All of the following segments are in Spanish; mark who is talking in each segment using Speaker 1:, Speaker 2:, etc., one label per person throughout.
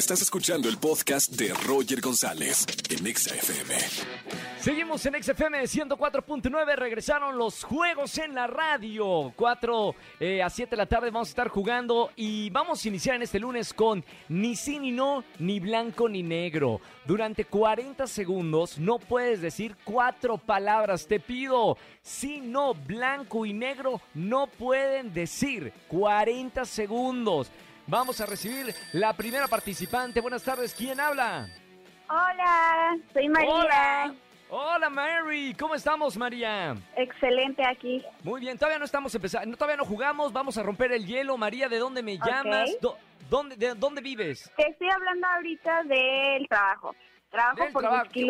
Speaker 1: Estás escuchando el podcast de Roger González en Exa FM.
Speaker 2: Seguimos en XFM 104.9, regresaron los juegos en la radio. 4 eh, a 7 de la tarde vamos a estar jugando y vamos a iniciar en este lunes con ni sí ni no, ni blanco ni negro. Durante 40 segundos no puedes decir cuatro palabras, te pido. Sí, no, blanco y negro no pueden decir. 40 segundos. Vamos a recibir la primera participante. Buenas tardes, ¿quién habla?
Speaker 3: Hola, soy María.
Speaker 2: Hola. Hola Mary, ¿cómo estamos María?
Speaker 3: Excelente aquí.
Speaker 2: Muy bien, todavía no estamos empezando, todavía no jugamos, vamos a romper el hielo. María, ¿de dónde me llamas? ¿Dónde, de dónde vives?
Speaker 3: Te estoy hablando ahorita del trabajo. Trabajo
Speaker 2: Del
Speaker 3: por
Speaker 2: trabajo, qué.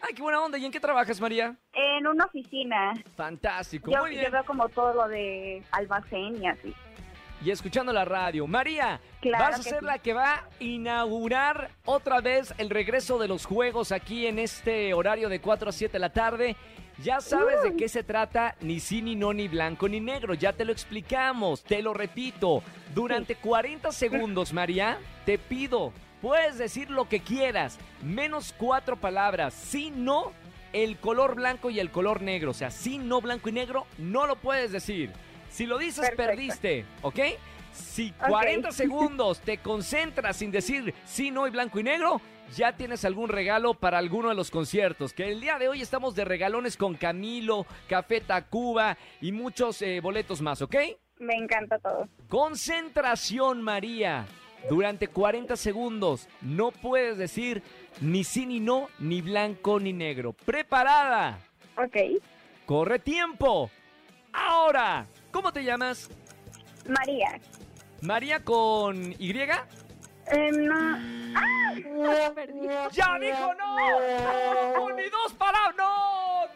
Speaker 2: Ay, qué buena onda. ¿Y en qué trabajas, María?
Speaker 3: En una oficina.
Speaker 2: Fantástico,
Speaker 3: Yo,
Speaker 2: muy bien.
Speaker 3: yo veo como todo lo de almacén y así.
Speaker 2: Y escuchando la radio. María,
Speaker 3: Claro
Speaker 2: vas a ser
Speaker 3: sí.
Speaker 2: la que va a inaugurar otra vez el regreso de los juegos aquí en este horario de 4 a 7 de la tarde. Ya sabes de qué se trata, ni sí, ni no, ni blanco, ni negro. Ya te lo explicamos, te lo repito. Durante 40 segundos, María, te pido, puedes decir lo que quieras, menos cuatro palabras. Sí, no, el color blanco y el color negro. O sea, sí, no, blanco y negro, no lo puedes decir. Si lo dices,
Speaker 3: Perfecto.
Speaker 2: perdiste, ¿ok? Si
Speaker 3: Ok.
Speaker 2: 40 segundos te concentras sin decir sí, no y blanco y negro, ya tienes algún regalo para alguno de los conciertos. Que el día de hoy estamos de regalones con Camilo, Café Tacuba y muchos eh, boletos más, ¿ok?
Speaker 3: Me encanta todo.
Speaker 2: Concentración, María. Durante 40 segundos no puedes decir ni sí ni no, ni blanco ni negro. ¿Preparada?
Speaker 3: Ok.
Speaker 2: Corre tiempo. Ahora, ¿cómo te llamas?
Speaker 3: María.
Speaker 2: María con Y.
Speaker 3: Eh, no. ¡Ah!
Speaker 2: ¡Ya dijo no! ¡No! ¡Ni dos palabras! ¡No!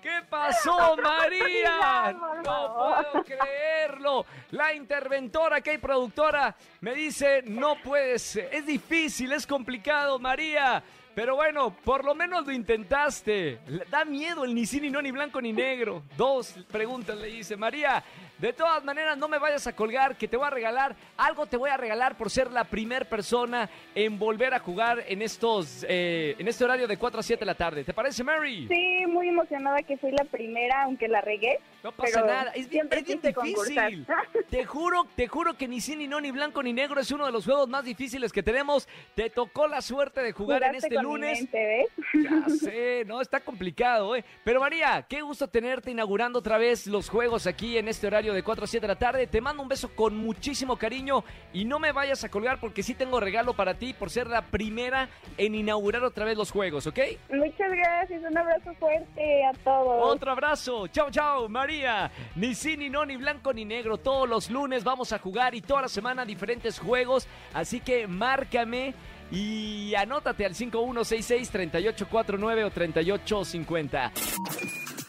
Speaker 2: ¿Qué pasó, María? No puedo creerlo. La interventora, que hay productora, me dice, no puedes, es difícil, es complicado, María. Pero bueno, por lo menos lo intentaste. Da miedo el ni sí, ni no, ni blanco, ni negro. Dos preguntas le hice. María, de todas maneras, no me vayas a colgar, que te voy a regalar. Algo te voy a regalar por ser la primer persona en volver a jugar en estos, eh, en este horario de 4 a 7 de la tarde. ¿Te parece, Mary?
Speaker 3: Sí, muy emocionada que fui la primera, aunque la regué.
Speaker 2: No pasa
Speaker 3: pero
Speaker 2: nada, es bien, es bien difícil. Te juro, te juro que ni sí, ni no, ni blanco, ni negro es uno de los juegos más difíciles que tenemos. Te tocó la suerte de jugar en este lunes.
Speaker 3: mente, ¿ves?
Speaker 2: Ya sé, no, está complicado, ¿eh? Pero María, qué gusto tenerte inaugurando otra vez los juegos aquí en este horario de 4 a 7 de la tarde. Te mando un beso con muchísimo cariño y no me vayas a colgar porque sí tengo regalo para ti por ser la primera en inaugurar otra vez los juegos, ¿ok?
Speaker 3: Muchas gracias, un abrazo fuerte a todos.
Speaker 2: Otro abrazo. Chao, chao, María. Ni sí, ni no, ni blanco, ni negro. Todos los lunes vamos a jugar y toda la semana diferentes juegos. Así que márcame y anótate al 5166-3849 o 3850.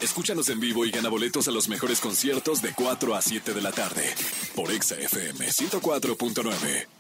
Speaker 1: Escúchanos en vivo y gana boletos a los mejores conciertos de 4 a 7 de la tarde por Exa FM 104.9.